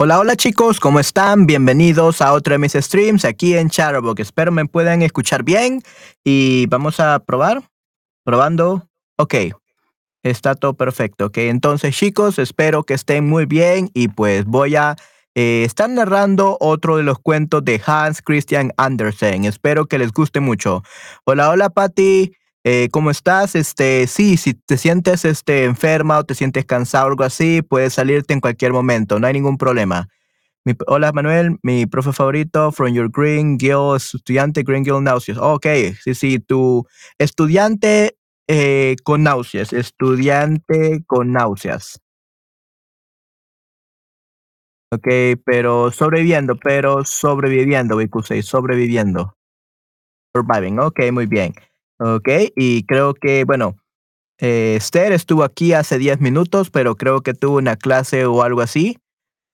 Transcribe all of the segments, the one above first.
Hola, hola chicos, ¿cómo están? Bienvenidos a otro de mis streams aquí en Chatterbox. Espero me puedan escuchar bien y vamos a probar. Probando. Ok, está todo perfecto. Ok, entonces chicos, espero que estén muy bien y pues voy a eh, estar narrando otro de los cuentos de Hans Christian Andersen. Espero que les guste mucho. Hola, hola Patti. Eh, ¿Cómo estás? Este, sí, si te sientes este, enferma o te sientes cansado o algo así, puedes salirte en cualquier momento, no hay ningún problema. hola Manuel, mi profe favorito, from your Green Guild, estudiante Green Guild Náuseas. ok, sí, sí, tu estudiante eh, con náuseas, estudiante con náuseas. Ok, pero sobreviviendo, pero sobreviviendo, Vikusei, sobreviviendo. Surviving, ok, muy bien. Ok, y creo que, bueno, eh, Esther estuvo aquí hace 10 minutos, pero creo que tuvo una clase o algo así.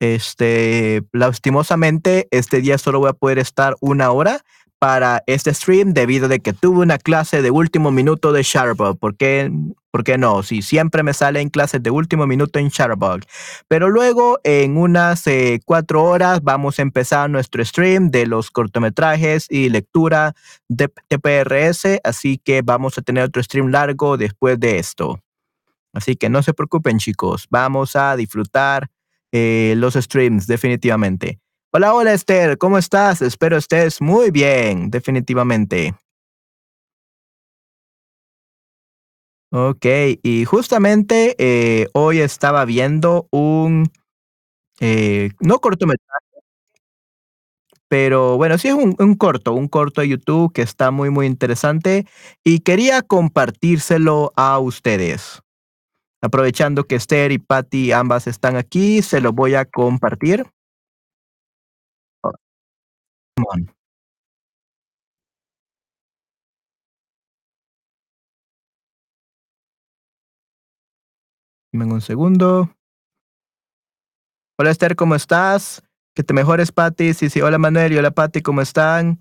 Este, lastimosamente, este día solo voy a poder estar una hora, para este stream debido a que tuve una clase de último minuto de Shutterbug. ¿Por qué, ¿Por qué no? Si siempre me salen clases de último minuto en Shutterbug. Pero luego, en unas eh, cuatro horas, vamos a empezar nuestro stream de los cortometrajes y lectura de TPRS. Así que vamos a tener otro stream largo después de esto. Así que no se preocupen, chicos. Vamos a disfrutar eh, los streams, definitivamente. Hola, hola Esther, ¿cómo estás? Espero estés muy bien, definitivamente. Ok, y justamente eh, hoy estaba viendo un, eh, no cortometraje, pero bueno, sí es un, un corto, un corto de YouTube que está muy, muy interesante y quería compartírselo a ustedes. Aprovechando que Esther y Patty ambas están aquí, se lo voy a compartir. Come on. Dame un segundo. Hola Esther, ¿cómo estás? Que te mejores, Patty. Sí, sí. Hola Manuel y hola Patty, ¿cómo están?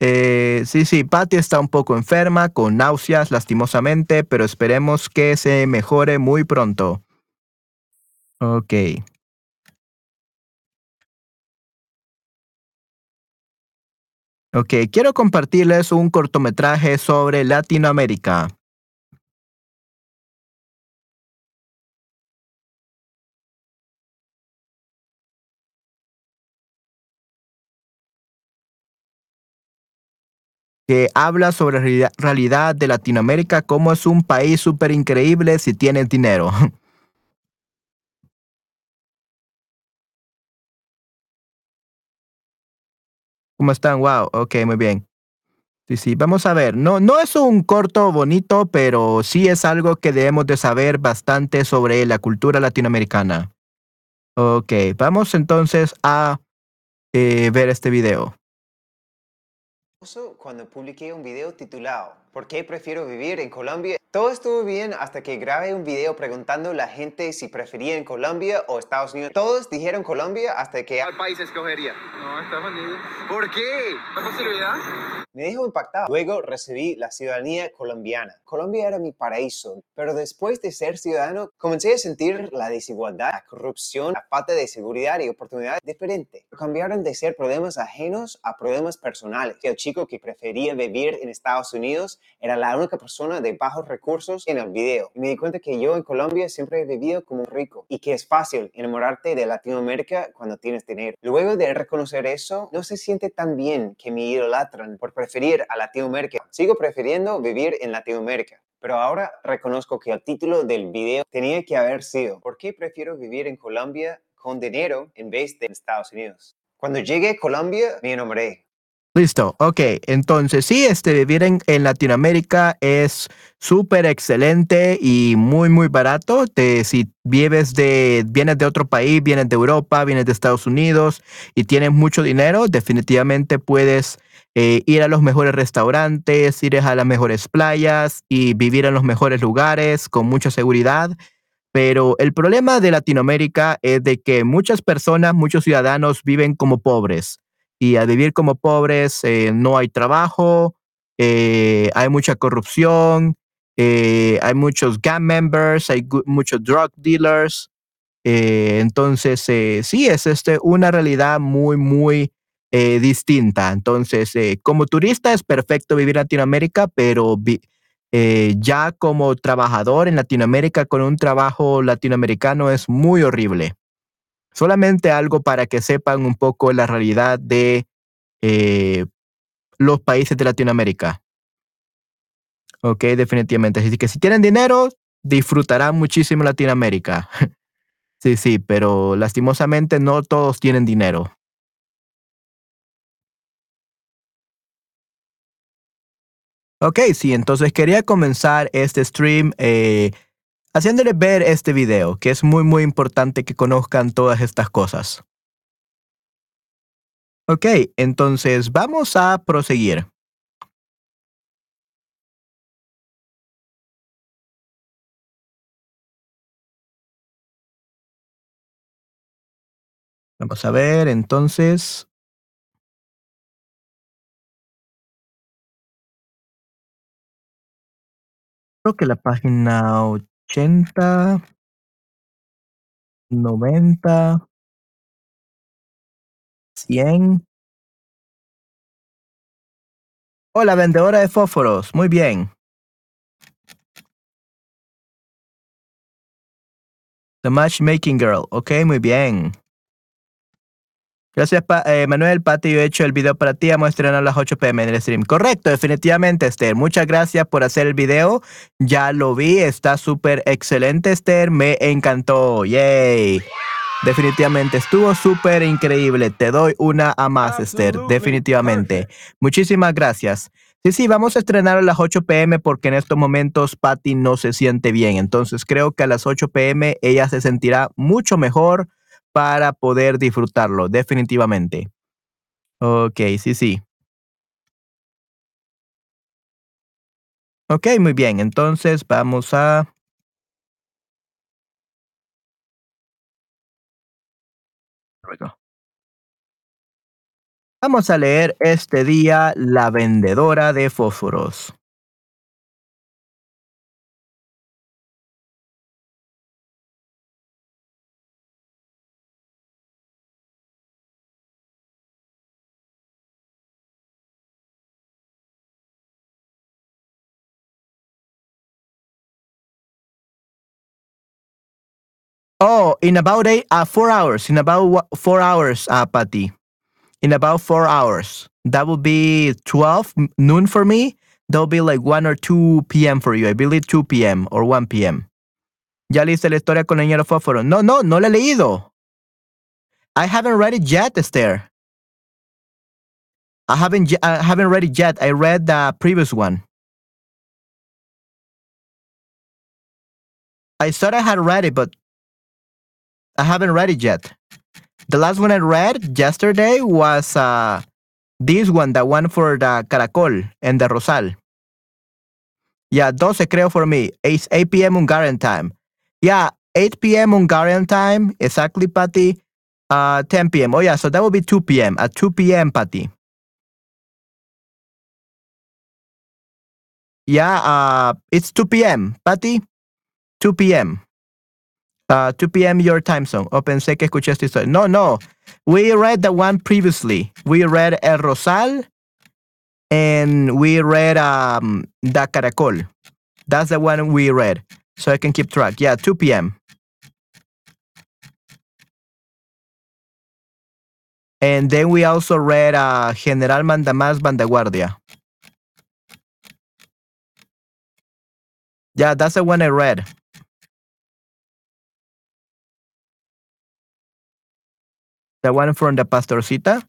Eh, sí, sí, Patty está un poco enferma, con náuseas, lastimosamente, pero esperemos que se mejore muy pronto. Ok. Ok, quiero compartirles un cortometraje sobre Latinoamérica. que habla sobre la realidad- de Latinoamérica, cómo es un país súper increíble si tienes dinero. ¿Cómo están? Wow, ok, muy bien. Sí, sí, vamos a ver. No, no es un corto bonito, pero sí es algo que debemos de saber bastante sobre la cultura latinoamericana. Ok, vamos entonces a eh, ver este video. cuando publiqué un video titulado ¿Por qué prefiero vivir en Colombia? Todo estuvo bien hasta que grabé un video preguntando a la gente si prefería en Colombia o Estados Unidos. Todos dijeron Colombia hasta que ¿Cuál país escogería? No, Estados Unidos. ¿Por qué? ¿La posibilidad? me dejó impactado. Luego recibí la ciudadanía colombiana. Colombia era mi paraíso, pero después de ser ciudadano comencé a sentir la desigualdad, la corrupción, la falta de seguridad y oportunidades diferente. Cambiaron de ser problemas ajenos a problemas personales. El chico que prefería vivir en Estados Unidos era la única persona de bajos recursos en el video. Y me di cuenta que yo en Colombia siempre he vivido como un rico y que es fácil enamorarte de Latinoamérica cuando tienes dinero. Luego de reconocer eso, no se siente tan bien que me idolatran por preferir a Latinoamérica. Sigo prefiriendo vivir en Latinoamérica. Pero ahora reconozco que el título del video tenía que haber sido ¿Por qué prefiero vivir en Colombia con dinero en vez de en Estados Unidos? Cuando llegué a Colombia me enamoré. Listo, ok. Entonces, sí, este, vivir en, en Latinoamérica es súper excelente y muy, muy barato. Te- si vives de, vienes de otro país, vienes de Europa, vienes de Estados Unidos y tienes mucho dinero, definitivamente puedes eh, ir a los mejores restaurantes, ir a las mejores playas y vivir en los mejores lugares con mucha seguridad. Pero el problema de Latinoamérica es de que muchas personas, muchos ciudadanos viven como pobres y al vivir como pobres eh, no hay trabajo, eh, hay mucha corrupción, eh, hay muchos gang members, hay muchos drug dealers. entonces, sí, es este, una realidad muy, muy distinta. Entonces, como turista es perfecto vivir en Latinoamérica, pero ya como trabajador en Latinoamérica con un trabajo latinoamericano es muy horrible. Solamente algo para que sepan un poco la realidad de eh, los países de Latinoamérica. Ok, definitivamente. Así que si tienen dinero, disfrutarán muchísimo Latinoamérica. sí, sí, pero lastimosamente no todos tienen dinero. Ok, sí, entonces quería comenzar este stream eh, haciéndoles ver este video, que es muy, muy importante que conozcan todas estas cosas. Ok, entonces vamos a proseguir. Vamos a ver, entonces. Creo que la página 80, 90, 100. Hola, vendedora de fósforos. Muy bien. The Matchmaking Girl. Ok, muy bien. Gracias, Pa- eh, Manuel. Pati, yo he hecho el video para ti. Vamos a estrenar a las 8 pm en el stream. Correcto, definitivamente, Esther. Muchas gracias por hacer el video. Ya lo vi. Está súper excelente, Esther. Me encantó. Yay. Definitivamente estuvo súper increíble. Te doy una a más, Esther. Definitivamente. Muchísimas gracias. Sí, sí, vamos a estrenar a las 8 pm porque en estos momentos Patty no se siente bien. Entonces creo que a las 8 pm ella se sentirá mucho mejor para poder disfrutarlo, definitivamente. Ok, sí, sí. Ok, muy bien. Entonces vamos a... Vamos a leer este día La vendedora de fósforos. In about eight, uh, four hours. In about four hours, uh, Patty. In about four hours. That will be 12 noon for me. That'll be like 1 or 2 p.m. for you. I believe 2 p.m. or 1 p.m. Ya leíste la historia con el niño fósforo. No, no, no la he leído. I haven't read it yet, Esther. I haven't, I haven't read it yet. I read the previous one. I thought I had read it, but I haven't read it yet. The last one I read yesterday was uh, this one, the one for the Caracol and the Rosal. Yeah, 12 creo for me. It's 8 p.m. Hungarian time. Yeah, 8 p.m. Hungarian time, exactly, Patty. Uh, 10 p.m. Oh, yeah, so that will be 2 p.m. At 2 p.m., Patty. Yeah, uh, it's 2 p.m., Patty. 2 p.m. Uh, 2 p.m. your time zone. Oh, pensé que escuché esta historia. No, no. We read the one previously. We read El Rosal and we read um, Da Caracol. That's the one we read. So I can keep track. Yeah, 2 p.m. And then we also read uh, General Mandamás Vanguardia. Yeah, that's the one I read. The one from the Pastorcita.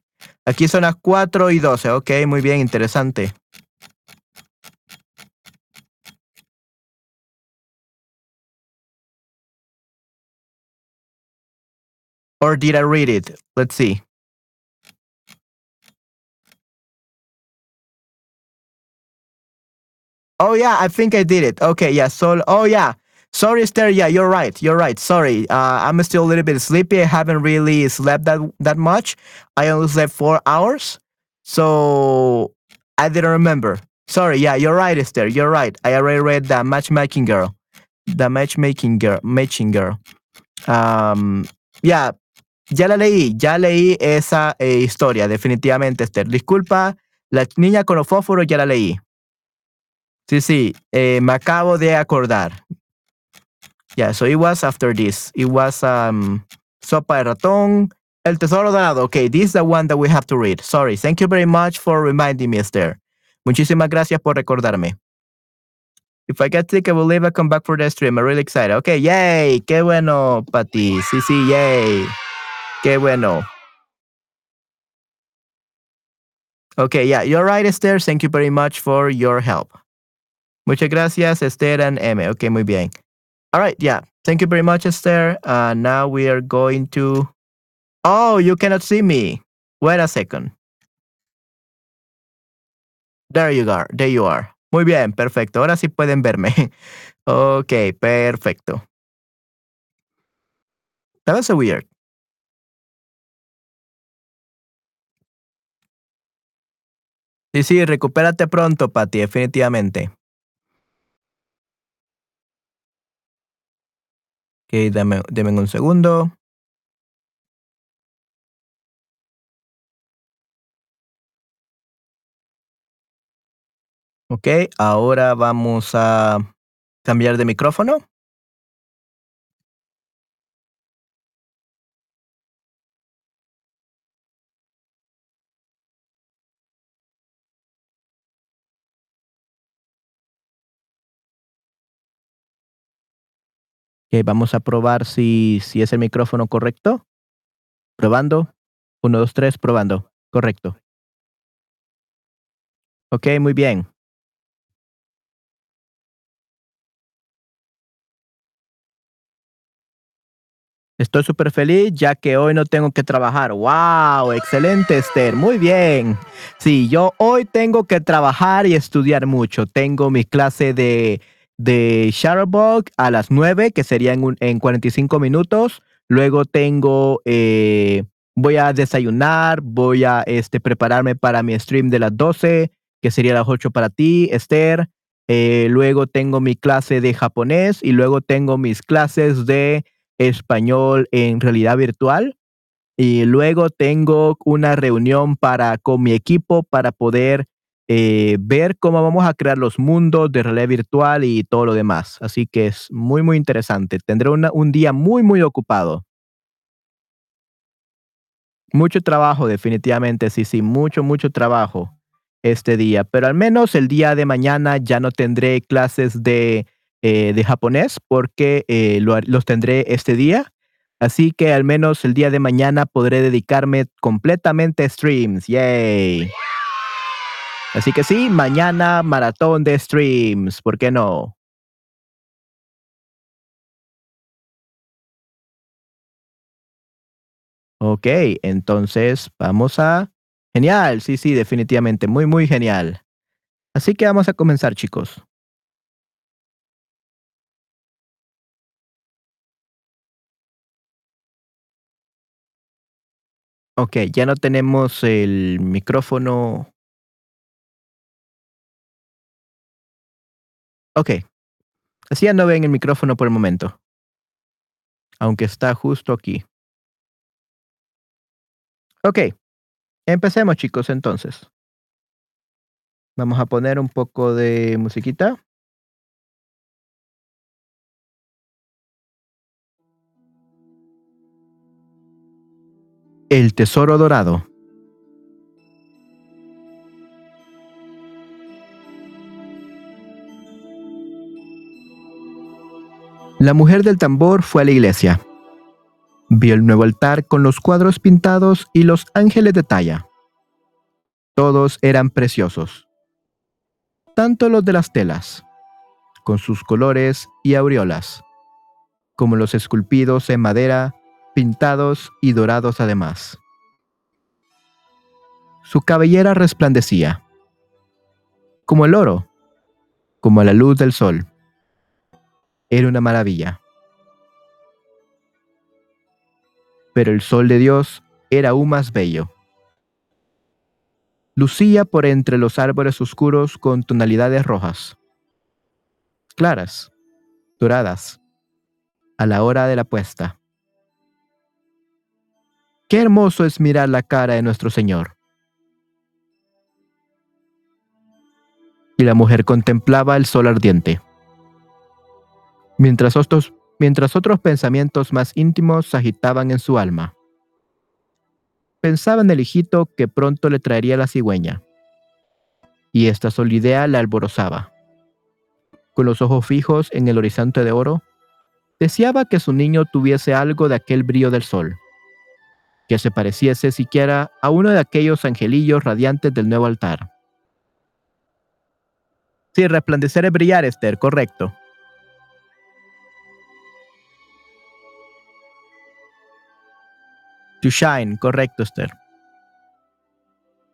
Aquí son las 4 y 12. Ok, muy bien, interesante. Or did I read it? Let's see. Oh yeah, I think I did it. Okay, yeah. So, oh yeah. Sorry, Esther. Yeah, you're right. You're right. Sorry. Uh, I'm still a little bit sleepy. I haven't really slept that that much. I only slept four hours, so I didn't remember. Sorry. Yeah, you're right, Esther. You're right. I already read the matchmaking girl, the matchmaking girl, matching girl. Um, yeah, ya la leí. Ya leí esa eh, historia. Definitivamente, Esther. Disculpa. La niña con los fósforos ya la leí. Sí, sí, eh, me acabo de acordar. Yeah, so it was after this. It was um, Sopa de Ratón, El Tesoro Dorado. Okay, this is the one that we have to read. Sorry. Thank you very much for reminding me, Esther. Muchísimas gracias por recordarme. If I get sick, I will leave. I come back for the stream. I'm really excited. Okay, yay. Qué bueno, Pati. Sí, sí, yay. Qué bueno. Okay, yeah, you're right, Esther. Thank you very much for your help. Muchas gracias, Esther and M. Okay, muy bien. All right, yeah. Thank you very much, Esther. Uh, now we are going to. Oh, you cannot see me. Wait a second. There you are. There you are. Muy bien, perfecto. Ahora sí pueden verme. ok, perfecto. That was so weird. Sí, sí, recupérate pronto, Pati, definitivamente. Dame, deme un segundo. Ok, ahora vamos a cambiar de micrófono. Vamos a probar si, si es el micrófono correcto. Probando. Uno, dos, tres, probando. Correcto. Ok, muy bien. Estoy súper feliz ya que hoy no tengo que trabajar. ¡Wow! Excelente, Esther. Muy bien. Sí, yo hoy tengo que trabajar y estudiar mucho. Tengo mi clase de, de Shutterbug a las 9, que sería en, un, en 45 minutos. Luego tengo, eh, voy a desayunar, voy a este, prepararme para mi stream de las 12, que sería las 8 para ti, Esther. Eh, luego tengo mi clase de japonés y luego tengo mis clases de español en realidad virtual. Y luego tengo una reunión para, con mi equipo para poder eh, ver cómo vamos a crear los mundos de realidad virtual y todo lo demás. Así que es muy, muy interesante. Tendré un día muy, muy ocupado. Mucho trabajo, definitivamente, sí, sí, mucho, mucho trabajo este día. Pero al menos el día de mañana ya no tendré clases de eh, de japonés porque eh, los tendré este día. Así que al menos el día de mañana podré dedicarme completamente a streams. Yay. Así que sí, mañana maratón de streams. ¿Por qué no? Ok, entonces vamos a... Genial, sí, sí, definitivamente, muy, muy genial. Así que vamos a comenzar, chicos. Ok, ya no tenemos el micrófono. Ok. Así ya no ven el micrófono por el momento. Aunque está justo aquí. Ok. Empecemos chicos entonces. Vamos a poner un poco de musiquita. El Tesoro Dorado. La mujer del tambor fue a la iglesia. Vio el nuevo altar con los cuadros pintados y los ángeles de talla. Todos eran preciosos, tanto los de las telas, con sus colores y aureolas, como los esculpidos en madera pintados y dorados además. Su cabellera resplandecía, como el oro, como la luz del sol. Era una maravilla. Pero el sol de Dios era aún más bello. Lucía por entre los árboles oscuros con tonalidades rojas, claras, doradas, a la hora de la puesta. Qué hermoso es mirar la cara de nuestro Señor. Y la mujer contemplaba el sol ardiente. Mientras otros, mientras otros pensamientos más íntimos se agitaban en su alma. Pensaba en el hijito que pronto le traería la cigüeña. Y esta sola idea la alborozaba. Con los ojos fijos en el horizonte de oro, deseaba que su niño tuviese algo de aquel brillo del sol que se pareciese siquiera a uno de aquellos angelillos radiantes del nuevo altar. Sí, resplandecer es brillar, Esther, correcto. Shine, correcto, Esther.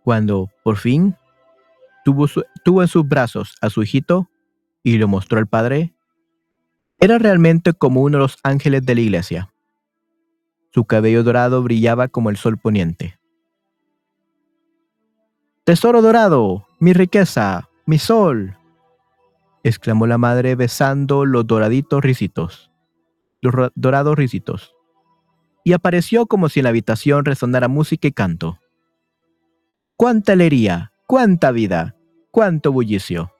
Cuando, por fin, tuvo, tuvo en sus brazos a su hijito y lo mostró al padre, era realmente como uno de los ángeles de la iglesia. Su cabello dorado brillaba como el sol poniente. Tesoro dorado, mi riqueza, mi sol, exclamó la madre besando los doraditos risitos, los dorados risitos, y apareció como si en la habitación resonara música y canto. ¡Cuánta alegría! ¡Cuánta vida! ¡Cuánto bullicio!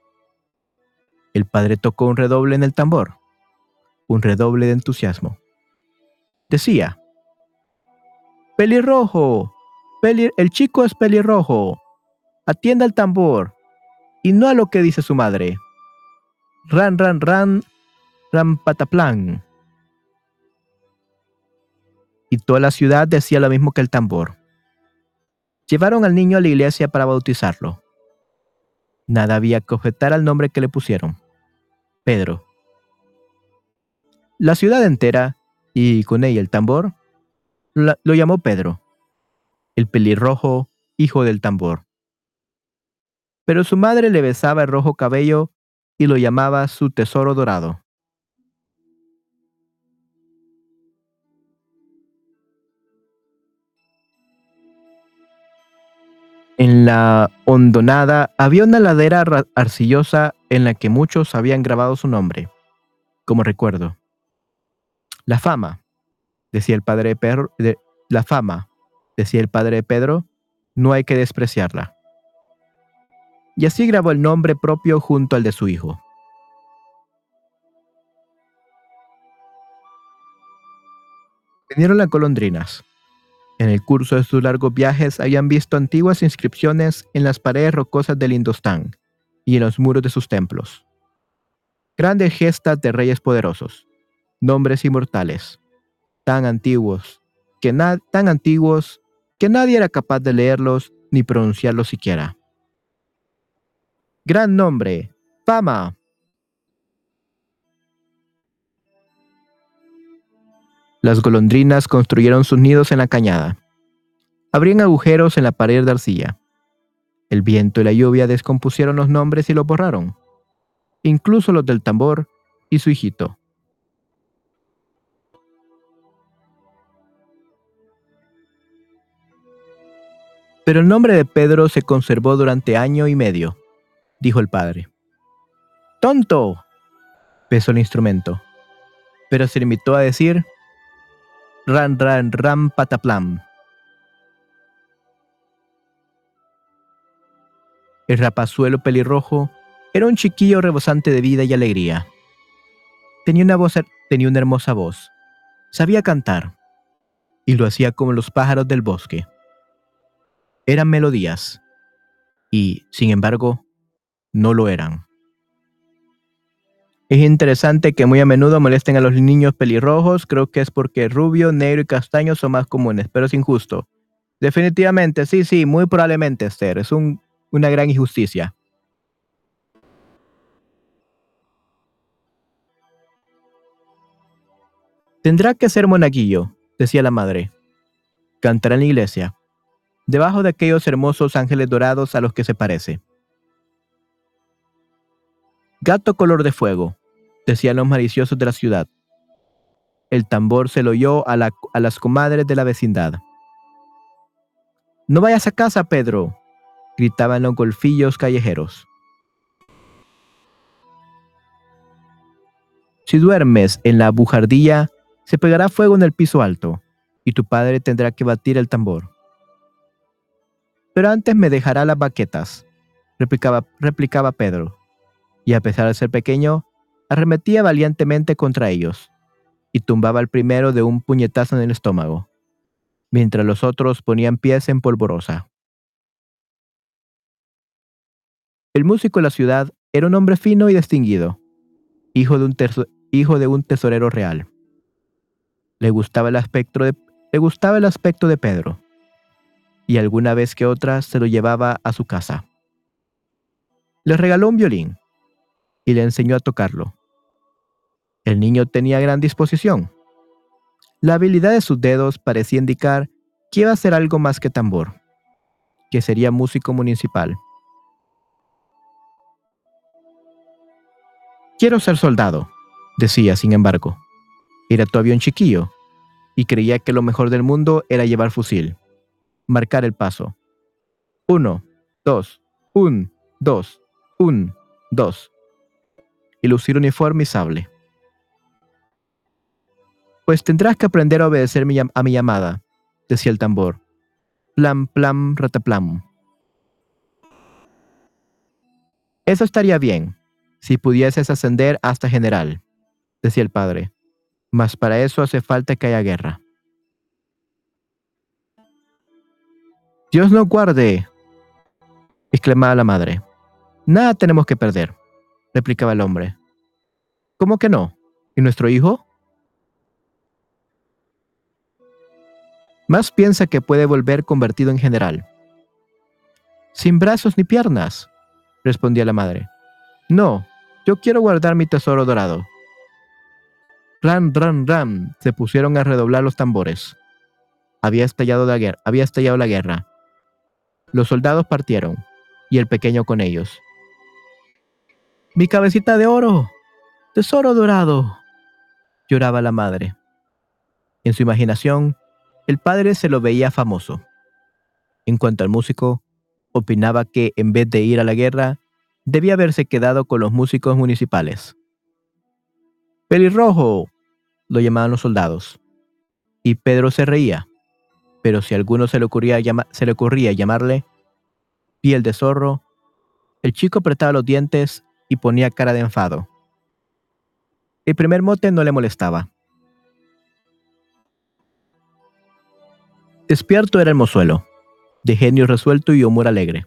El padre tocó un redoble en el tambor, un redoble de entusiasmo. Decía, Pelirrojo, el chico es pelirrojo. Atienda al tambor y no a lo que dice su madre. Ran, ran, ran, ran pataplan. Y toda la ciudad decía lo mismo que el tambor. Llevaron al niño a la iglesia para bautizarlo. Nada había que objetar al nombre que le pusieron. Pedro. La ciudad entera, y con ella el tambor, lo llamó Pedro, el pelirrojo hijo del tambor. Pero su madre le besaba el rojo cabello y lo llamaba su tesoro dorado. En la hondonada había una ladera arcillosa en la que muchos habían grabado su nombre, como recuerdo. La fama, decía el padre Pedro, de, la fama, decía el padre Pedro, no hay que despreciarla. Y así grabó el nombre propio junto al de su hijo. Vinieron las golondrinas. En el curso de sus largos viajes habían visto antiguas inscripciones en las paredes rocosas del Indostán y en los muros de sus templos. Grandes gestas de reyes poderosos, nombres inmortales, tan antiguos, que nadie era capaz de leerlos ni pronunciarlos siquiera. Gran nombre, fama. Las golondrinas construyeron sus nidos en la cañada. Abrían agujeros en la pared de arcilla. El viento y la lluvia descompusieron los nombres y los borraron, incluso los del tambor y su hijito. Pero el nombre de Pedro se conservó durante año y medio, dijo el padre. ¡Tonto! pesó el instrumento, pero se limitó a decir ran ran ram pataplam. El rapazuelo pelirrojo era un chiquillo rebosante de vida y alegría. Tenía una, voz, tenía una hermosa voz. Sabía cantar. Y lo hacía como los pájaros del bosque. Eran melodías. Y, sin embargo, no lo eran. Es interesante que muy a menudo molesten a los niños pelirrojos. Creo que es porque rubio, negro y castaño son más comunes, pero es injusto. Definitivamente, sí, sí, muy probablemente, Esther. Es una gran injusticia. Tendrá que ser monaguillo, decía la madre. Cantará en la iglesia, debajo de aquellos hermosos ángeles dorados a los que se parece. Gato color de fuego, decían los maliciosos de la ciudad. El tambor se lo oyó a, las comadres de la vecindad. No vayas a casa, Pedro, gritaban los golfillos callejeros. Si duermes en la bujardilla, se pegará fuego en el piso alto, y tu padre tendrá que batir el tambor. Pero antes me dejará las baquetas, replicaba Pedro, y a pesar de ser pequeño, arremetía valientemente contra ellos y tumbaba al primero de un puñetazo en el estómago, mientras los otros ponían pies en polvorosa. El músico de la ciudad era un hombre fino y distinguido, hijo de un, hijo de un tesorero real. Le gustaba, el aspecto de, le gustaba el aspecto de Pedro, y alguna vez que otra se lo llevaba a su casa. Le regaló un violín y le enseñó a tocarlo. El niño tenía gran disposición. La habilidad de sus dedos parecía indicar que iba a ser algo más que tambor, que sería músico municipal. Quiero ser soldado, decía, sin embargo. Era todavía un chiquillo, y creía que lo mejor del mundo era llevar fusil. Marcar el paso. Uno, dos, un, dos, un, dos. Y lucir uniforme y sable. Pues tendrás que aprender a obedecer a mi llamada, decía el tambor. Plam, plam, rataplam. Eso estaría bien, si pudieses ascender hasta general, decía el padre. Mas para eso hace falta que haya guerra. Dios nos guarde, exclamaba la madre. Nada tenemos que perder, replicaba el hombre. ¿Cómo que no? ¿Y nuestro hijo? Más piensa que puede volver convertido en general. Sin brazos ni piernas, respondía la madre. No, yo quiero guardar mi tesoro dorado. Ram, ram, ram, se pusieron a redoblar los tambores. Había estallado la guerra. Había estallado la guerra. Los soldados partieron, y el pequeño con ellos. Mi cabecita de oro, tesoro dorado, lloraba la madre. En su imaginación, el padre se lo veía famoso. En cuanto al músico, opinaba que en vez de ir a la guerra, debía haberse quedado con los músicos municipales. Pelirrojo, lo llamaban los soldados. Y Pedro se reía, pero si a alguno se le ocurría, se le ocurría llamarle piel de zorro, el chico apretaba los dientes y ponía cara de enfado. El primer mote no le molestaba. Despierto era el mozuelo, de genio resuelto y humor alegre.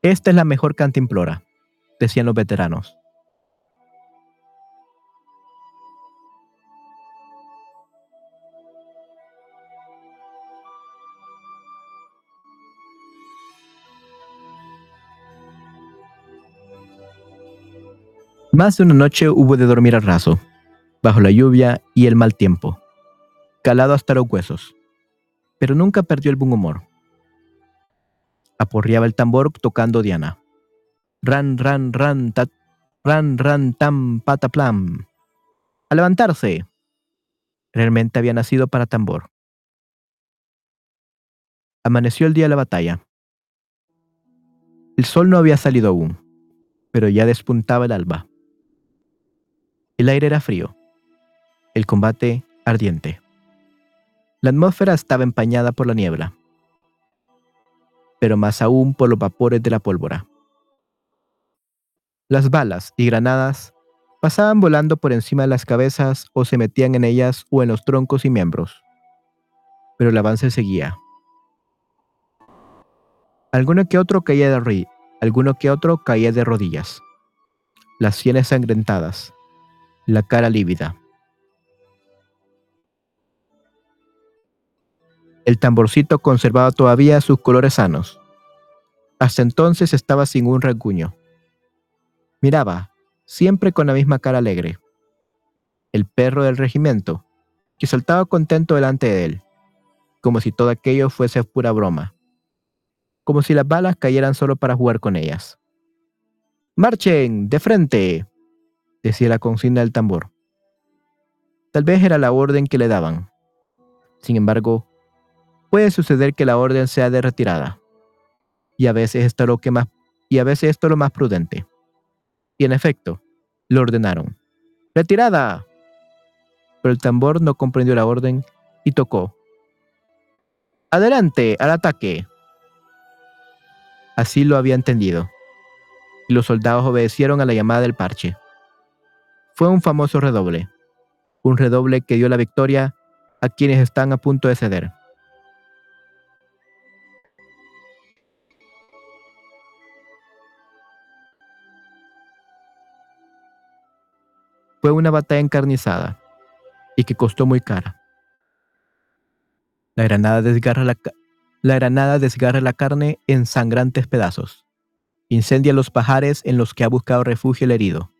Esta es la mejor cantimplora, decían los veteranos. Más de una noche hubo de dormir al raso, bajo la lluvia y el mal tiempo calado hasta los huesos, pero nunca perdió el buen humor. Aporreaba el tambor tocando Diana. Ran, ran, ran, tat, ran, ran, tam, pataplam. A levantarse. Realmente había nacido para tambor. Amaneció el día de la batalla. El sol no había salido aún, pero ya despuntaba el alba. El aire era frío, el combate ardiente. La atmósfera estaba empañada por la niebla, pero más aún por los vapores de la pólvora. Las balas y granadas pasaban volando por encima de las cabezas o se metían en ellas o en los troncos y miembros. Pero el avance seguía. Alguno que otro caía de alguno que otro caía de rodillas, las sienes sangrentadas, la cara lívida. El tamborcito conservaba todavía sus colores sanos. Hasta entonces estaba sin un rasguño. Miraba, siempre con la misma cara alegre. El perro del regimiento, que saltaba contento delante de él, como si todo aquello fuese pura broma, como si las balas cayeran solo para jugar con ellas. ¡Marchen! ¡De frente! decía la consigna del tambor. Tal vez era la orden que le daban. Sin embargo, puede suceder que la orden sea de retirada. Y a veces esto lo que más y a veces esto es lo más prudente. Y en efecto, lo ordenaron. ¡Retirada! Pero el tambor no comprendió la orden y tocó. ¡Adelante! ¡Al ataque! Así lo había entendido. Y los soldados obedecieron a la llamada del parche. Fue un famoso redoble. Un redoble que dio la victoria a quienes están a punto de ceder. Fue una batalla encarnizada y que costó muy cara. La granada desgarra la, la, granada desgarra la carne en sangrantes pedazos. Incendia los pajares en los que ha buscado refugio el herido,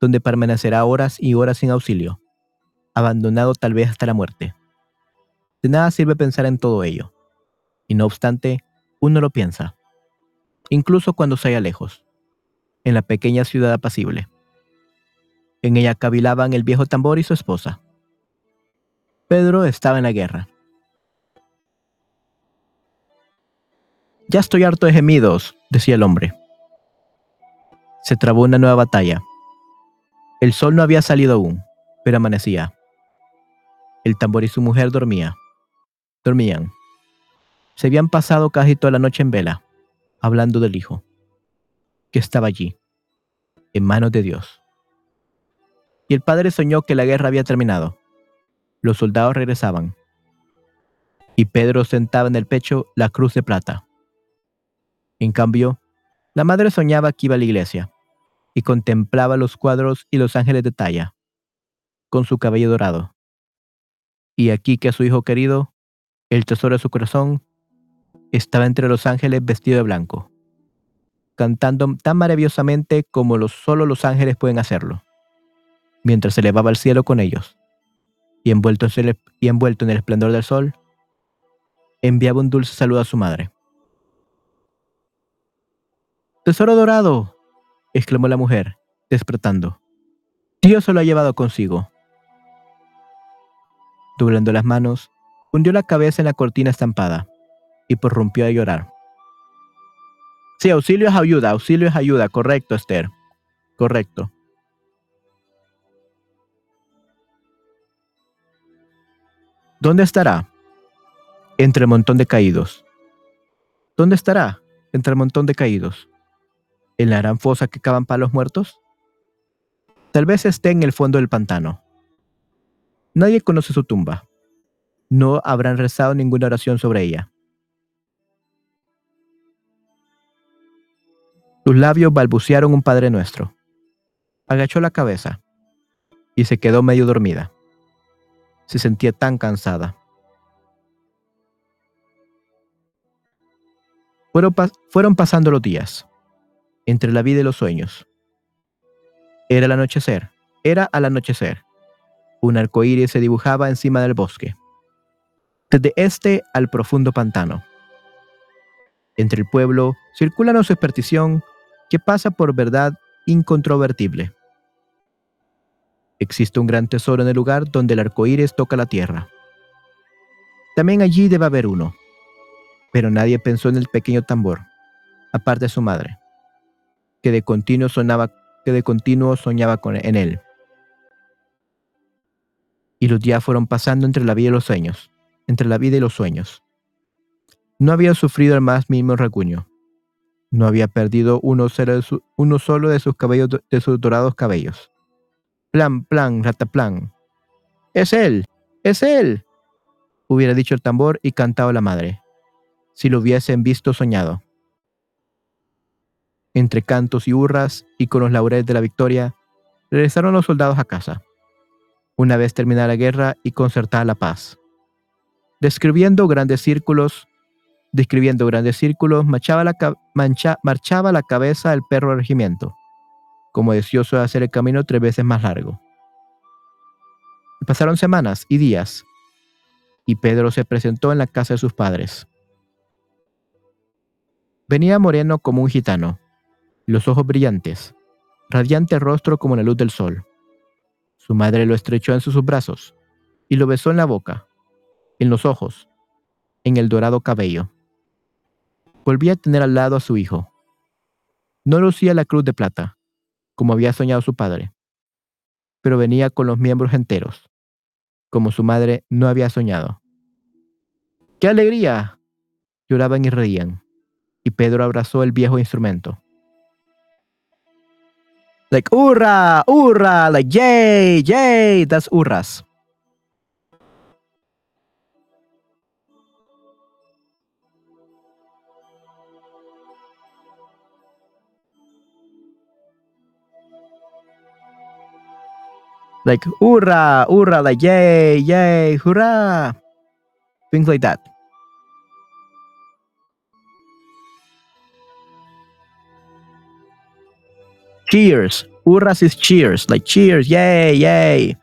donde permanecerá horas y horas sin auxilio, abandonado tal vez hasta la muerte. De nada sirve pensar en todo ello, y no obstante, uno lo piensa, incluso cuando se halla lejos, en la pequeña ciudad apacible. En ella cavilaban el viejo tambor y su esposa. Pedro estaba en la guerra. Ya estoy harto de gemidos, decía el hombre. Se trabó una nueva batalla. El sol no había salido aún, pero amanecía. El tambor y su mujer dormía. Dormían. Se habían pasado casi toda la noche en vela, hablando del hijo, que estaba allí, en manos de Dios y el padre soñó que la guerra había terminado. Los soldados regresaban, y Pedro sentaba en el pecho la cruz de plata. En cambio, la madre soñaba que iba a la iglesia, y contemplaba los cuadros y los ángeles de talla, con su cabello dorado. Y aquí que a su hijo querido, el tesoro de su corazón, estaba entre los ángeles vestido de blanco, cantando tan maravillosamente como solo los ángeles pueden hacerlo, mientras se elevaba al cielo con ellos, y envuelto, en el, esplendor del sol, enviaba un dulce saludo a su madre. Tesoro dorado, exclamó la mujer, despertando. Dios se lo ha llevado consigo. Doblando las manos, hundió la cabeza en la cortina estampada y prorrumpió a llorar. Sí, auxilio es ayuda, auxilio es ayuda, correcto, Esther. Correcto. ¿Dónde estará? Entre el montón de caídos. ¿Dónde estará? Entre el montón de caídos. ¿En la gran fosa que cavan para los muertos? Tal vez esté en el fondo del pantano. Nadie conoce su tumba. No habrán rezado ninguna oración sobre ella. Sus labios balbucearon un Padre Nuestro. Agachó la cabeza y se quedó medio dormida. Se sentía tan cansada. Fueron, fueron pasando los días, entre la vida y los sueños. Era el anochecer, era al anochecer. Un arcoíris se dibujaba encima del bosque, desde este al profundo pantano. Entre el pueblo circula una superstición que pasa por verdad incontrovertible. Existe un gran tesoro en el lugar donde el arcoíris toca la tierra. También allí debe haber uno, pero nadie pensó en el pequeño tambor, aparte de su madre, que de continuo sonaba, que de continuo soñaba con, en él. Y los días fueron pasando entre la vida y los sueños, entre la vida y los sueños. No había sufrido el más mínimo recuño. No había perdido uno, solo de sus cabellos, de sus dorados cabellos. Plan, plan, rataplan. Es él, es él, hubiera dicho el tambor y cantado la madre, si lo hubiesen visto soñado. Entre cantos y hurras y con los laureles de la victoria, regresaron los soldados a casa, una vez terminada la guerra y concertada la paz. Describiendo grandes círculos, describiendo grandes círculos, marchaba la, marchaba la cabeza del perro regimiento, como deseoso de hacer el camino tres veces más largo. Pasaron semanas y días, y Pedro se presentó en la casa de sus padres. Venía moreno como un gitano, los ojos brillantes, radiante rostro como la luz del sol. Su madre lo estrechó en sus brazos y lo besó en la boca, en los ojos, en el dorado cabello volvía a tener al lado a su hijo. No lucía la cruz de plata, como había soñado su padre, pero venía con los miembros enteros, como su madre no había soñado. ¡Qué alegría! Lloraban y reían, y Pedro abrazó el viejo instrumento. Like, hurra, hurra, like, yay, yay, that's hurras. Like hurrah, hurrah, like yay, yay, hurrah, things like that. Cheers, hurrahs is cheers, like cheers, yay, yay.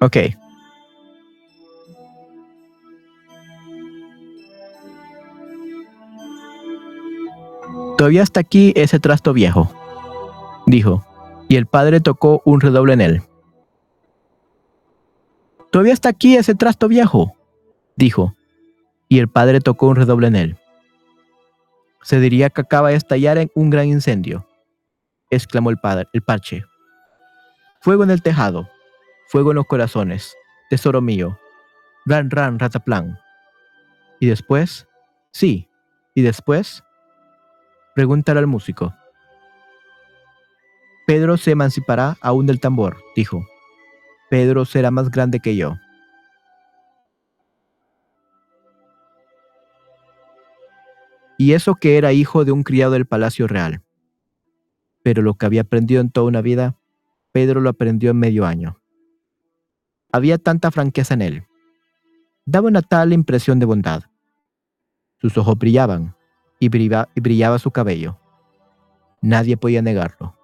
Ok. Todavía está aquí ese trasto viejo, dijo, y el padre tocó un redoble en él. Todavía está aquí ese trasto viejo, dijo, y el padre tocó un redoble en él. Se diría que acaba de estallar en un gran incendio, exclamó el padre, el parche. Fuego en el tejado, fuego en los corazones, tesoro mío, ran ran rataplan. ¿Y después? Sí, ¿y después? Pregúntale al músico. Pedro se emancipará aún del tambor, dijo. Pedro será más grande que yo. Y eso que era hijo de un criado del palacio real. Pero lo que había aprendido en toda una vida, Pedro lo aprendió en medio año. Había tanta franqueza en él. Daba una tal impresión de bondad. Sus ojos brillaban y brillaba, su cabello. Nadie podía negarlo.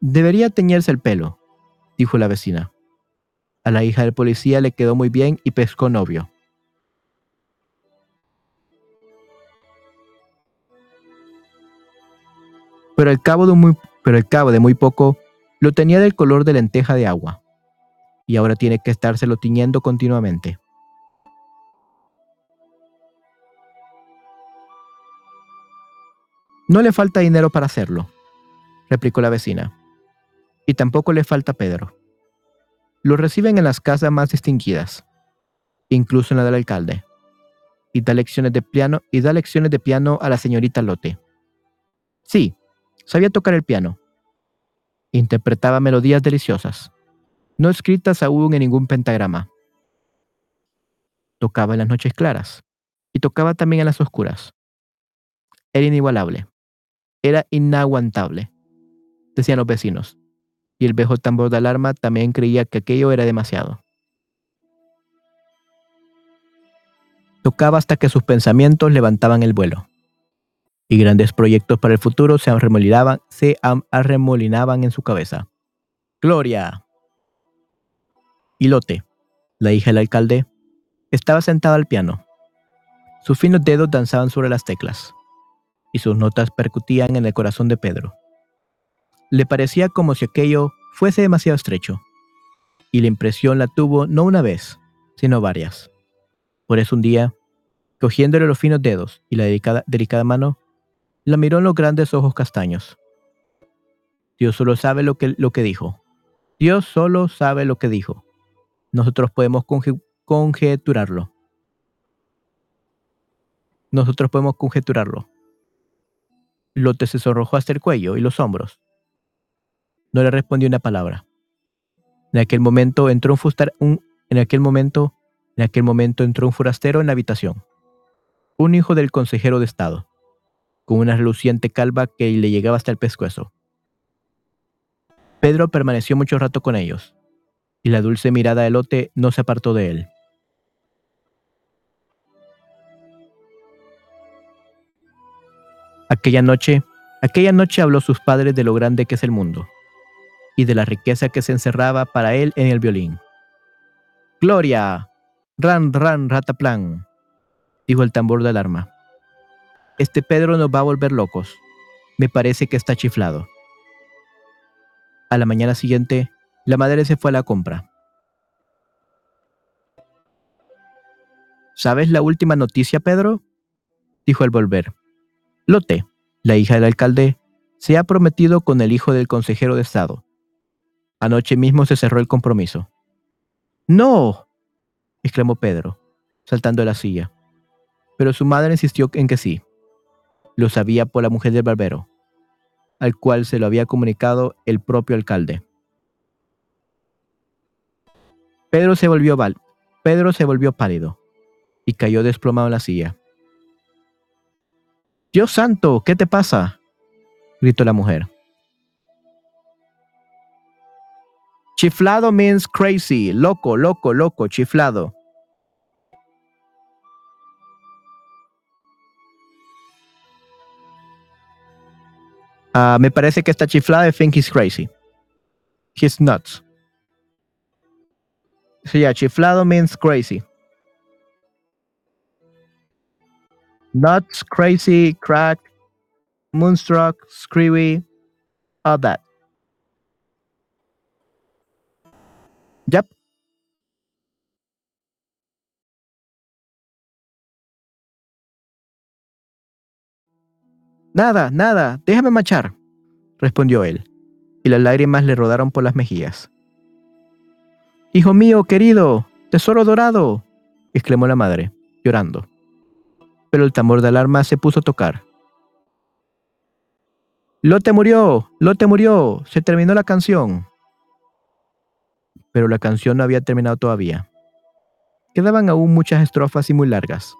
Debería teñirse el pelo, dijo la vecina. A la hija del policía le quedó muy bien y pescó novio. Pero al cabo de muy, pero al cabo de muy poco, lo tenía del color de lenteja de agua. Y ahora tiene que estárselo tiñendo continuamente. No le falta dinero para hacerlo, replicó la vecina. Y tampoco le falta Pedro. Lo reciben en las casas más distinguidas, incluso en la del alcalde. Y da lecciones de piano y da lecciones de piano a la señorita Lotte. Sí, sabía tocar el piano. Interpretaba melodías deliciosas, no escritas aún en ningún pentagrama. Tocaba en las noches claras y tocaba también en las oscuras. Era inigualable. Era inaguantable, decían los vecinos, y el viejo tambor de alarma también creía que aquello era demasiado. Tocaba hasta que sus pensamientos levantaban el vuelo, y grandes proyectos para el futuro se arremolinaban, se arremolinaban en su cabeza. Gloria. Y Lote, la hija del alcalde, estaba sentada al piano. Sus finos dedos danzaban sobre las teclas y sus notas percutían en el corazón de Pedro. Le parecía como si aquello fuese demasiado estrecho, y la impresión la tuvo no una vez, sino varias. Por eso un día, cogiéndole los finos dedos y la delicada, delicada mano, la miró en los grandes ojos castaños. Dios solo sabe lo que, lo que dijo. Dios solo sabe lo que dijo. Nosotros podemos conjeturarlo. Nosotros podemos conjeturarlo. Lote se sonrojó hasta el cuello y los hombros. No le respondió una palabra. En aquel momento entró un, en aquel momento, en aquel momento entró un forastero en la habitación. Un hijo del consejero de Estado, con una reluciente calva que le llegaba hasta el pescuezo. Pedro permaneció mucho rato con ellos, y la dulce mirada de Lote no se apartó de él. Aquella noche, aquella noche habló sus padres de lo grande que es el mundo y de la riqueza que se encerraba para él en el violín. Gloria, ran, ran, rataplan, dijo el tambor de alarma. Este Pedro nos va a volver locos. Me parece que está chiflado. A la mañana siguiente, la madre se fue a la compra. ¿Sabes la última noticia, Pedro? dijo al volver. Lote, la hija del alcalde, se ha prometido con el hijo del consejero de Estado. Anoche mismo se cerró el compromiso. ¡No! exclamó Pedro, saltando de la silla. Pero su madre insistió en que sí. Lo sabía por la mujer del barbero, al cual se lo había comunicado el propio alcalde. Pedro se volvió, val Pedro se volvió pálido y cayó desplomado en la silla. Dios santo, ¿qué te pasa? gritó la mujer. Chiflado means crazy, loco, loco, loco, chiflado. Uh, me parece que está chiflado. I think he's crazy. He's nuts. Yeah, chiflado means crazy. Nuts, crazy, crack, moonstruck, screwy, all that. Yep. Nada, nada, déjame marchar, respondió él, y las lágrimas le rodaron por las mejillas. Hijo mío, querido, tesoro dorado, exclamó la madre, llorando pero el tambor de alarma se puso a tocar. Lote murió, Lote murió, se terminó la canción. Pero la canción no había terminado todavía. Quedaban aún muchas estrofas y muy largas,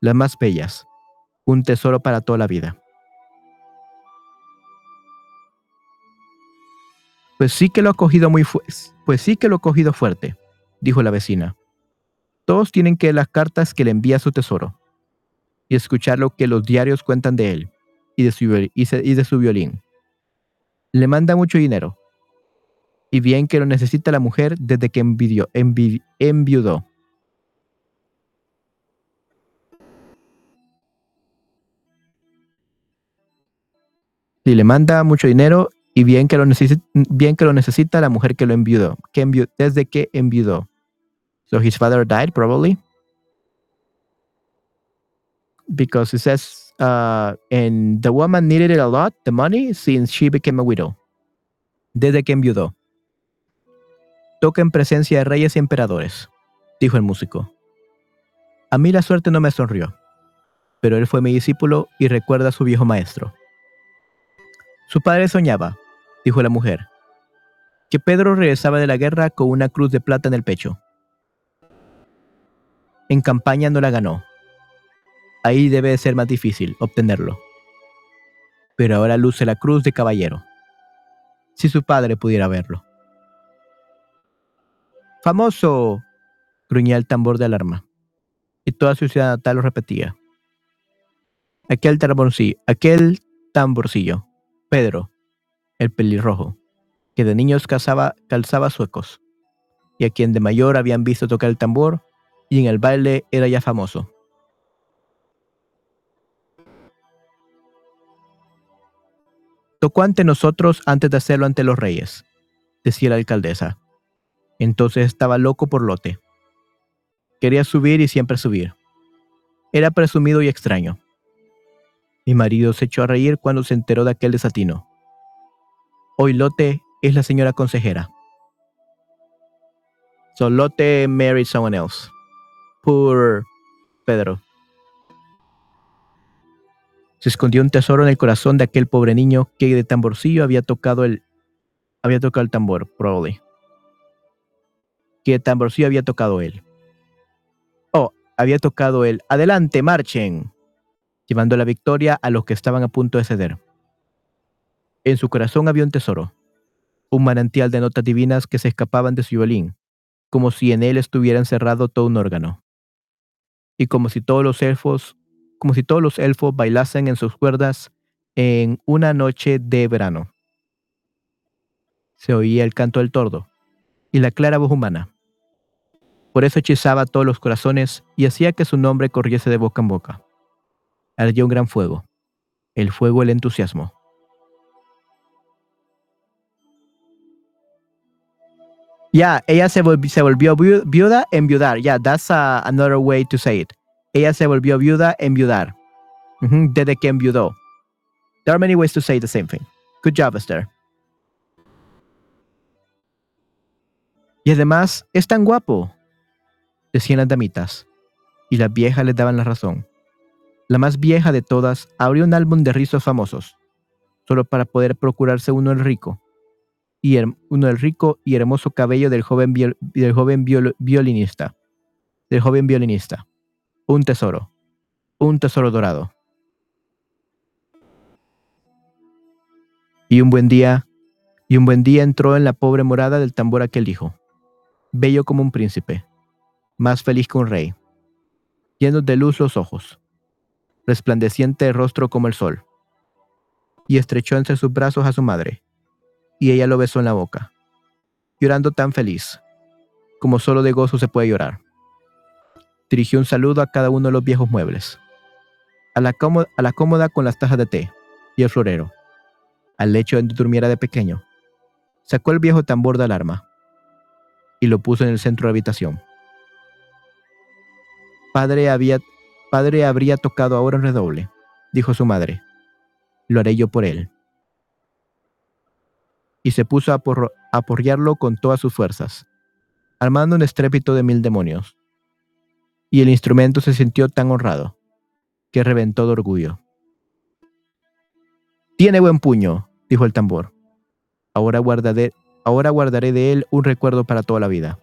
las más bellas, un tesoro para toda la vida. Pues sí que lo ha cogido muy pues sí que lo ha cogido fuerte, dijo la vecina. Todos tienen que las cartas que le envía su tesoro y escuchar lo que los diarios cuentan de él y de su, y de su violín. Le manda mucho dinero. Y bien que lo necesita la mujer desde que envidió, enviudó. Y le manda mucho dinero y bien que lo, bien que lo necesita la mujer que lo enviudó, desde que enviudó. So his father died probably. Because it says, uh, and the woman needed it a lot, the money, since she became a widow. Desde que enviudó. Toca en presencia de reyes y emperadores, dijo el músico. A mí la suerte no me sonrió, pero él fue mi discípulo y recuerda a su viejo maestro. Su padre soñaba, dijo la mujer, que Pedro regresaba de la guerra con una cruz de plata en el pecho. En campaña no la ganó. Ahí debe ser más difícil obtenerlo. Pero ahora luce la cruz de caballero. Si su padre pudiera verlo. ¡Famoso! gruñía el tambor de alarma. Y toda su ciudad natal lo repetía. Aquel tamborcillo, aquel tamborcillo, Pedro, el pelirrojo, que de niños cazaba, calzaba suecos, y a quien de mayor habían visto tocar el tambor, y en el baile era ya famoso. Tocó ante nosotros antes de hacerlo ante los reyes, decía la alcaldesa. Entonces estaba loco por lote. Quería subir y siempre subir. Era presumido y extraño. Mi marido se echó a reír cuando se enteró de aquel desatino. Hoy Lote es la señora consejera. So Lotte married someone else. Poor Pedro. Se escondió un tesoro en el corazón de aquel pobre niño que de tamborcillo había tocado el había tocado el tambor, probably. Que de tamborcillo había tocado él. Oh, había tocado él. Adelante, marchen. Llevando la victoria a los que estaban a punto de ceder. En su corazón había un tesoro, un manantial de notas divinas que se escapaban de su violín, como si en él estuviera encerrado todo un órgano. Y como si todos los elfos como si todos los elfos bailasen en sus cuerdas en una noche de verano. Se oía el canto del tordo y la clara voz humana. Por eso hechizaba todos los corazones y hacía que su nombre corriese de boca en boca. Ardía un gran fuego, el fuego el entusiasmo. Ya, ella se, volvió viuda en viudar. Ya, that's another way to say it. Ella se volvió viuda, enviudar. desde que enviudó. There are many ways to say the same thing. Good job, Esther. Y además es tan guapo, decían las damitas, y las viejas les daban la razón. La más vieja de todas abrió un álbum de rizos famosos, solo para poder procurarse uno el rico, y uno el rico y hermoso cabello del joven, del joven violinista, del joven violinista un tesoro, un tesoro dorado. Y un buen día, y un buen día entró en la pobre morada del tambor aquel hijo, bello como un príncipe, más feliz que un rey, llenos de luz los ojos, resplandeciente el rostro como el sol, y estrechó entre sus brazos a su madre, y ella lo besó en la boca, llorando tan feliz, como solo de gozo se puede llorar dirigió un saludo a cada uno de los viejos muebles, a la, cómoda, con las tajas de té y el florero, al lecho donde durmiera de pequeño. Sacó el viejo tambor de alarma y lo puso en el centro de la habitación. Padre, padre habría tocado ahora un redoble, dijo su madre. Lo haré yo por él. Y se puso a, a aporrearlo con todas sus fuerzas, armando un estrépito de mil demonios y el instrumento se sintió tan honrado que reventó de orgullo. Tiene buen puño, dijo el tambor. Ahora guardaré, ahora guardaré de él un recuerdo para toda la vida.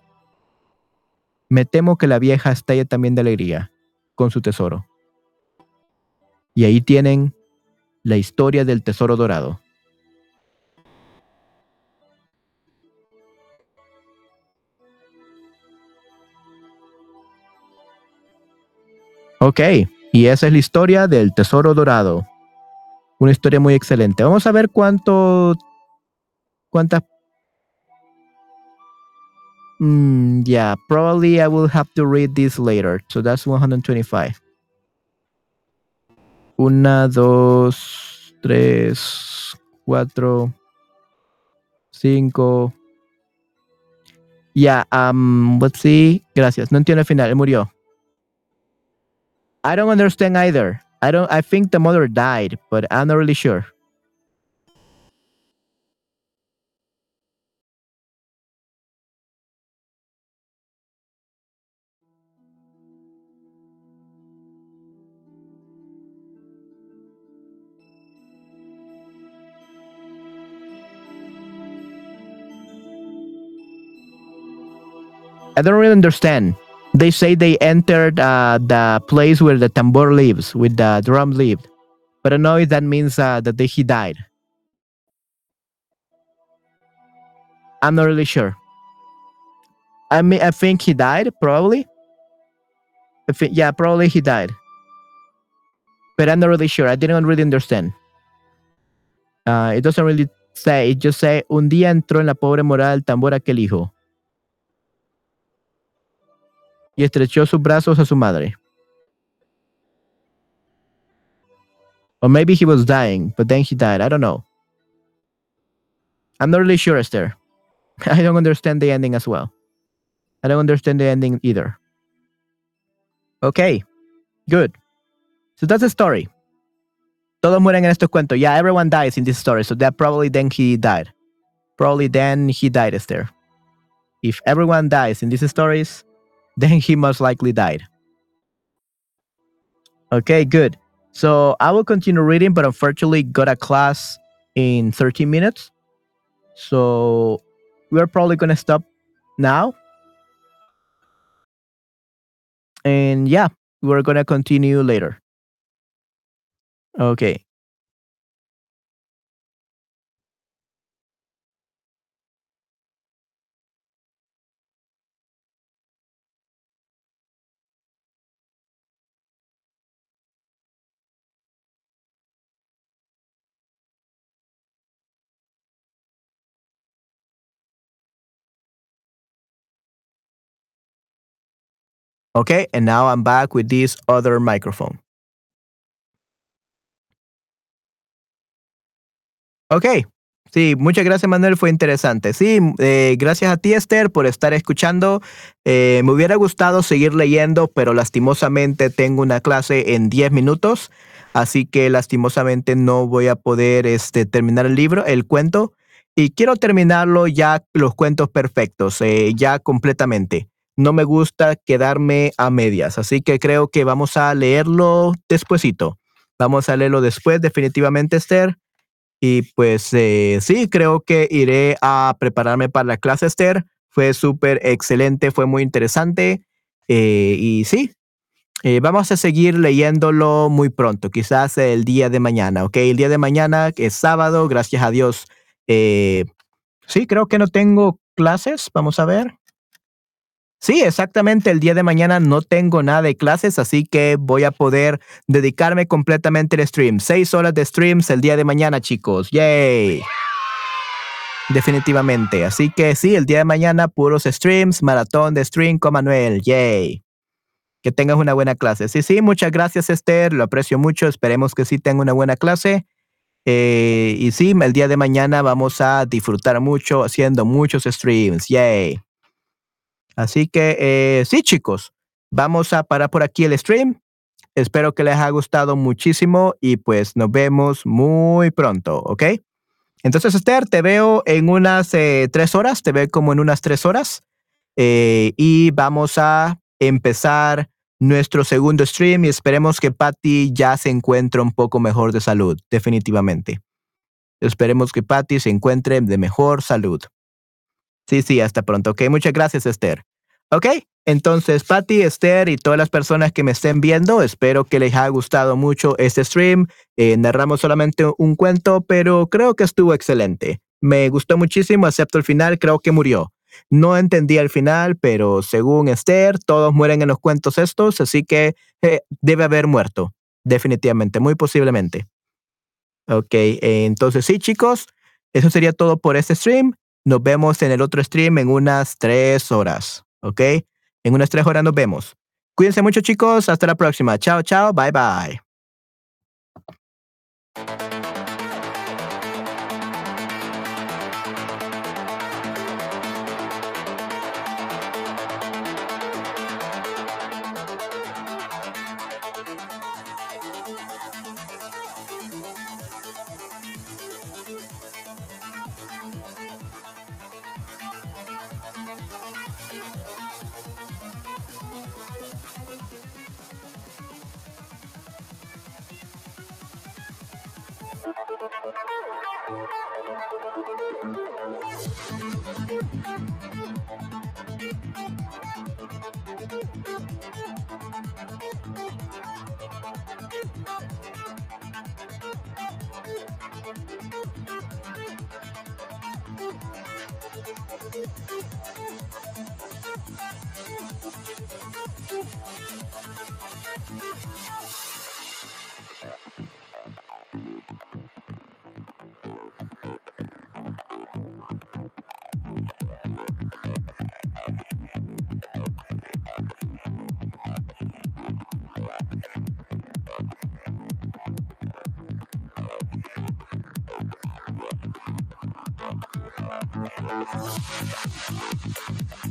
Me temo que la vieja estalle también de alegría con su tesoro. Y ahí tienen la historia del tesoro dorado. Ok, y esa es la historia del tesoro dorado. Una historia muy excelente. Vamos a ver cuánto. cuántas. Mm, yeah, probably I will have to read this later. So that's 125. Una, dos, tres, cuatro, cinco. Yeah, um, let's see. Gracias. No entiendo el final. Murió. I don't understand either. I don't. I think the mother died, but I'm not really sure. I don't really understand. They say they entered uh, the place where the tambor lives, with the drum lived. But I know if that means uh, that they, he died. I'm not really sure. I mean, I think he died, probably. I think, yeah, probably he died. But I'm not really sure. I didn't really understand. Uh, it doesn't really say. It just say, un día entró en la pobre morada del tambor aquel hijo. Y estrechó sus brazos a su madre. Or maybe he was dying, but then he died. I don't know. I'm not really sure, Esther. I don't understand the ending as well. I don't understand the ending either. Okay, good. So that's the story. Todos mueren en estos cuentos. Yeah, everyone dies in this story. So that probably then he died. Probably then he died, Esther. If everyone dies in these stories, then he most likely died. Okay, good. So I will continue reading, but unfortunately got a class in 13 minutes. So we're probably gonna stop now. And yeah, we're gonna continue later. Okay. Okay, and now I'm back with this other microphone. Ok, sí, muchas gracias Manuel, fue interesante. Sí, eh, gracias a ti Esther por estar escuchando. Eh, me hubiera gustado seguir leyendo, pero lastimosamente tengo una clase en 10 minutos, así que lastimosamente no voy a poder este, terminar el libro, el cuento, y quiero terminarlo ya los cuentos perfectos, eh, ya completamente no me gusta quedarme a medias, así que creo que vamos a leerlo despuesito. Vamos a leerlo después, definitivamente, Esther. Y pues eh, sí, creo que iré a prepararme para la clase, Esther. Fue súper excelente, fue muy interesante. Eh, y sí, eh, vamos a seguir leyéndolo muy pronto, quizás el día de mañana, ¿ok? El día de mañana es sábado, gracias a Dios. sí, creo que no tengo clases, vamos a ver. Sí, exactamente. El día de mañana no tengo nada de clases, así que voy a poder dedicarme completamente al stream. Seis horas de streams el día de mañana, chicos. ¡Yay! Definitivamente. Así que sí, el día de mañana puros streams, maratón de stream con Manuel. ¡Yay! Que tengas una buena clase. Sí, sí, muchas gracias Esther, lo aprecio mucho. Esperemos que sí tenga una buena clase. Eh, y sí, el día de mañana vamos a disfrutar mucho haciendo muchos streams. ¡Yay! Así que eh, sí, chicos, vamos a parar por aquí el stream. Espero que les haya gustado muchísimo y pues nos vemos muy pronto, ¿ok? Entonces, Esther, te veo en unas eh, tres horas, te veo como en unas tres horas eh, y vamos a empezar nuestro segundo stream y esperemos que Patty ya se encuentre un poco mejor de salud, definitivamente. Esperemos que Patty se encuentre de mejor salud. Sí, sí, hasta pronto. Ok, muchas gracias, Esther. Ok, entonces, Patty, Esther y todas las personas que me estén viendo, espero que les haya gustado mucho este stream. Eh, narramos solamente un cuento, pero creo que estuvo excelente. Me gustó muchísimo, excepto el final, creo que murió. No entendí el final, pero según Esther, todos mueren en los cuentos estos, así que eh, debe haber muerto, definitivamente, muy posiblemente. Ok, entonces sí, chicos, eso sería todo por este stream. Nos vemos en el otro stream en unas tres horas, ¿ok? En unas tres horas nos vemos. Cuídense mucho, chicos. Hasta la próxima. Chao, chao. Bye, bye. Thank you.